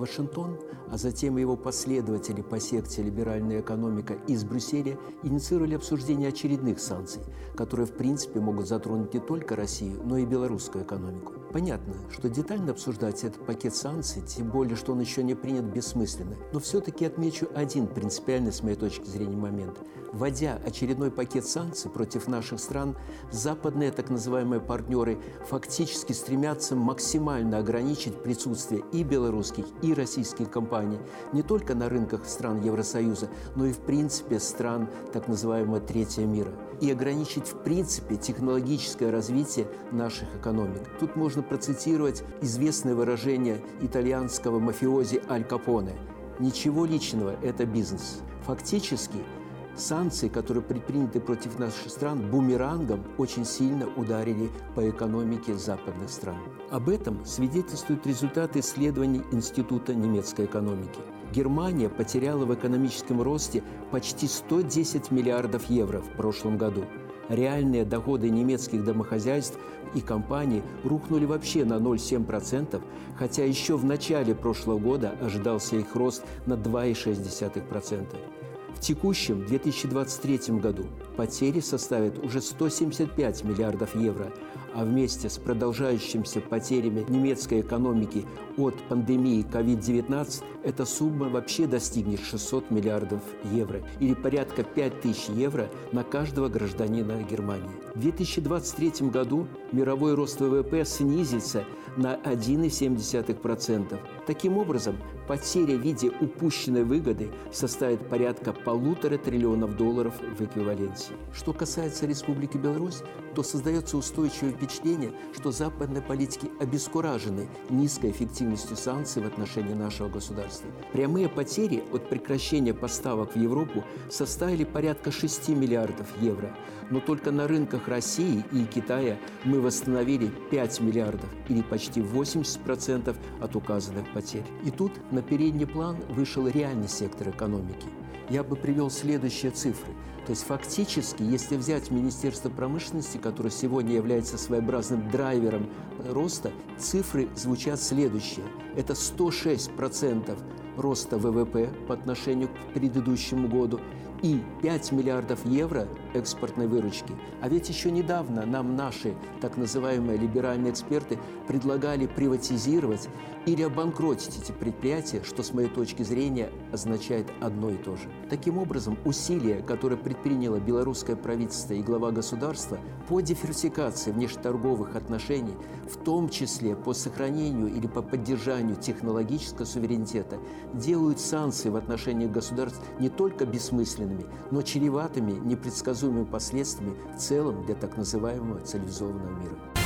Вашингтон, а затем его последователи по секте «Либеральная экономика» из Брюсселя инициировали обсуждение очередных санкций, которые, в принципе, могут затронуть не только Россию, но и белорусскую экономику. Понятно, что детально обсуждать этот пакет санкций, тем более, что он еще не принят бессмысленно. Но все-таки отмечу один принципиальный, с моей точки зрения, момент. Вводя очередной пакет санкций против наших стран, западные так называемые партнеры фактически стремятся максимально ограничить присутствие и белорусских, и российских компаний не только на рынках стран Евросоюза, но и в принципе стран так называемого третьего мира. И ограничить в принципе технологическое развитие наших экономик. Тут можно процитировать известное выражение итальянского мафиози Аль Капоне. Ничего личного – это бизнес. Фактически санкции, которые предприняты против наших стран, бумерангом очень сильно ударили по экономике западных стран. Об этом свидетельствуют результаты исследований Института немецкой экономики. Германия потеряла в экономическом росте почти 110 миллиардов евро в прошлом году. Реальные доходы немецких домохозяйств и компаний рухнули вообще на 0,7%, хотя еще в начале прошлого года ожидался их рост на 2,6%. В текущем 2023 году потери составят уже 175 миллиардов евро, а вместе с продолжающимися потерями немецкой экономики от пандемии COVID-19 эта сумма вообще достигнет 600 миллиардов евро или порядка 5 тысяч евро на каждого гражданина Германии. В 2023 году мировой рост ВВП снизится на 1,7%. Таким образом, потеря в виде упущенной выгоды составит порядка полутора триллионов долларов в эквиваленте. Что касается Республики Беларусь, то создается устойчивое впечатление, что западные политики обескуражены низкой эффективностью санкций в отношении нашего государства. Прямые потери от прекращения поставок в Европу составили порядка 6 миллиардов евро, но только на рынках России и Китая мы восстановили 5 миллиардов или почти 80% от указанных потерь. И тут на передний план вышел реальный сектор экономики. Я бы привел следующие цифры. То есть фактически, если взять Министерство промышленности, которое сегодня является своеобразным драйвером роста, цифры звучат следующие. Это 106% роста ВВП по отношению к предыдущему году и 5 миллиардов евро экспортной выручки. А ведь еще недавно нам наши так называемые либеральные эксперты предлагали приватизировать или обанкротить эти предприятия, что с моей точки зрения означает одно и то же. Таким образом, усилия, которые предприняло белорусское правительство и глава государства по диверсификации внешнеторговых отношений, в том числе по сохранению или по поддержанию технологического суверенитета, делают санкции в отношении государств не только бессмысленными, но чреватыми непредсказуемыми последствиями в целом для так называемого цивилизованного мира.